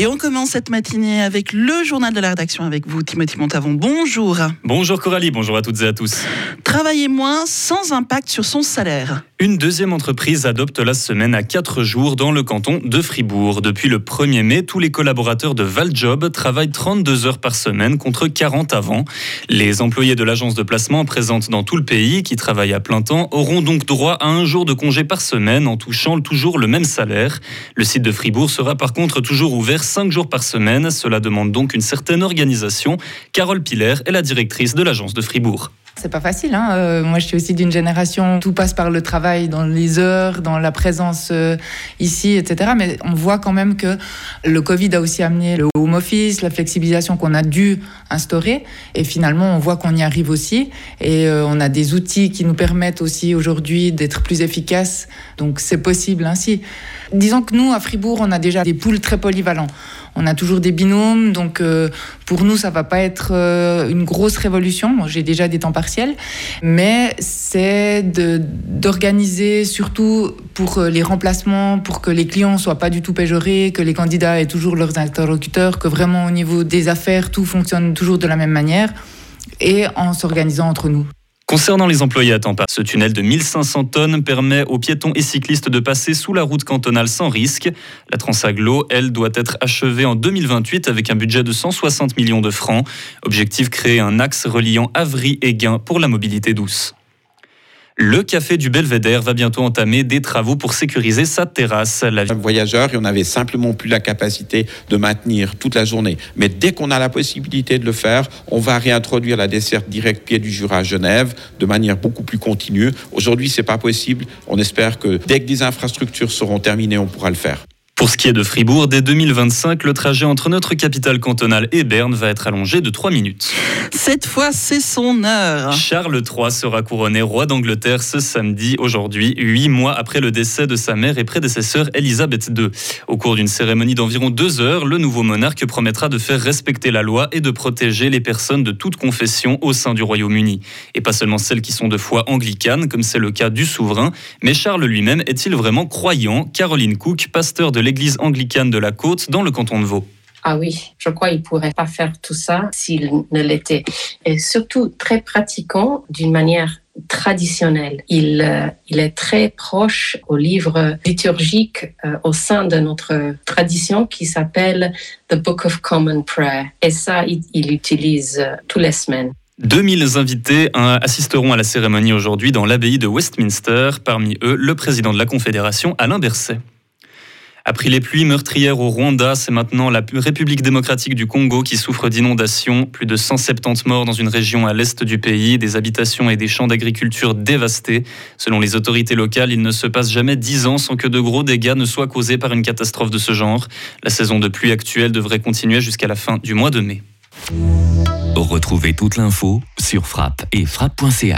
Et on commence cette matinée avec le journal de la rédaction avec vous, Timothy Montavon. Bonjour. Bonjour Coralie, bonjour à toutes et à tous. Travailler moins sans impact sur son salaire. Une deuxième entreprise adopte la semaine à 4 jours dans le canton de Fribourg. Depuis le 1er mai, tous les collaborateurs de Valjob travaillent 32 heures par semaine contre 40 avant. Les employés de l'agence de placement présente dans tout le pays qui travaillent à plein temps auront donc droit à un jour de congé par semaine en touchant toujours le même salaire. Le site de Fribourg sera par contre toujours ouvert 5 jours par semaine. Cela demande donc une certaine organisation. Carole Piller est la directrice de l'agence de Fribourg. C'est pas facile. Hein. Euh, moi, je suis aussi d'une génération, tout passe par le travail, dans les heures, dans la présence euh, ici, etc. Mais on voit quand même que le Covid a aussi amené le home office, la flexibilisation qu'on a dû instaurer. Et finalement, on voit qu'on y arrive aussi. Et euh, on a des outils qui nous permettent aussi aujourd'hui d'être plus efficaces. Donc, c'est possible ainsi. Disons que nous, à Fribourg, on a déjà des poules très polyvalents. On a toujours des binômes, donc euh, pour nous, ça va pas être euh, une grosse révolution. J'ai déjà des temps partiels, mais c'est d'organiser surtout pour euh, les remplacements, pour que les clients soient pas du tout péjorés, que les candidats aient toujours leurs interlocuteurs, que vraiment au niveau des affaires, tout fonctionne toujours de la même manière et en s'organisant entre nous. Concernant les employés à temps partiel, ce tunnel de 1500 tonnes permet aux piétons et cyclistes de passer sous la route cantonale sans risque. La Transaglo, elle, doit être achevée en 2028 avec un budget de 160 millions de francs. Objectif créer un axe reliant Avry et Gain pour la mobilité douce. Le café du Belvédère va bientôt entamer des travaux pour sécuriser sa terrasse. La... Voyageurs, et on n'avait simplement plus la capacité de maintenir toute la journée. Mais dès qu'on a la possibilité de le faire, on va réintroduire la desserte directe pied du Jura à Genève de manière beaucoup plus continue. Aujourd'hui, c'est pas possible. On espère que dès que des infrastructures seront terminées, on pourra le faire. Pour ce qui est de Fribourg, dès 2025, le trajet entre notre capitale cantonale et Berne va être allongé de 3 minutes. Cette fois, c'est son heure. Charles III sera couronné roi d'Angleterre ce samedi, aujourd'hui, huit mois après le décès de sa mère et prédécesseur Elisabeth II. Au cours d'une cérémonie d'environ deux heures, le nouveau monarque promettra de faire respecter la loi et de protéger les personnes de toute confession au sein du Royaume-Uni. Et pas seulement celles qui sont de foi anglicane, comme c'est le cas du souverain, mais Charles lui-même est-il vraiment croyant? Caroline Cook, pasteur de l'église anglicane de la Côte dans le canton de Vaud. Ah oui, je crois qu'il pourrait pas faire tout ça s'il ne l'était. Et surtout très pratiquant d'une manière traditionnelle. Il, euh, il est très proche au livre liturgique euh, au sein de notre tradition qui s'appelle The Book of Common Prayer. Et ça, il, il utilise euh, toutes les semaines. 2000 invités assisteront à la cérémonie aujourd'hui dans l'abbaye de Westminster, parmi eux le président de la Confédération, Alain Berset. Après les pluies meurtrières au Rwanda, c'est maintenant la République démocratique du Congo qui souffre d'inondations. Plus de 170 morts dans une région à l'est du pays, des habitations et des champs d'agriculture dévastés. Selon les autorités locales, il ne se passe jamais 10 ans sans que de gros dégâts ne soient causés par une catastrophe de ce genre. La saison de pluie actuelle devrait continuer jusqu'à la fin du mois de mai. Retrouvez toute l'info sur frappe et frappe.ca.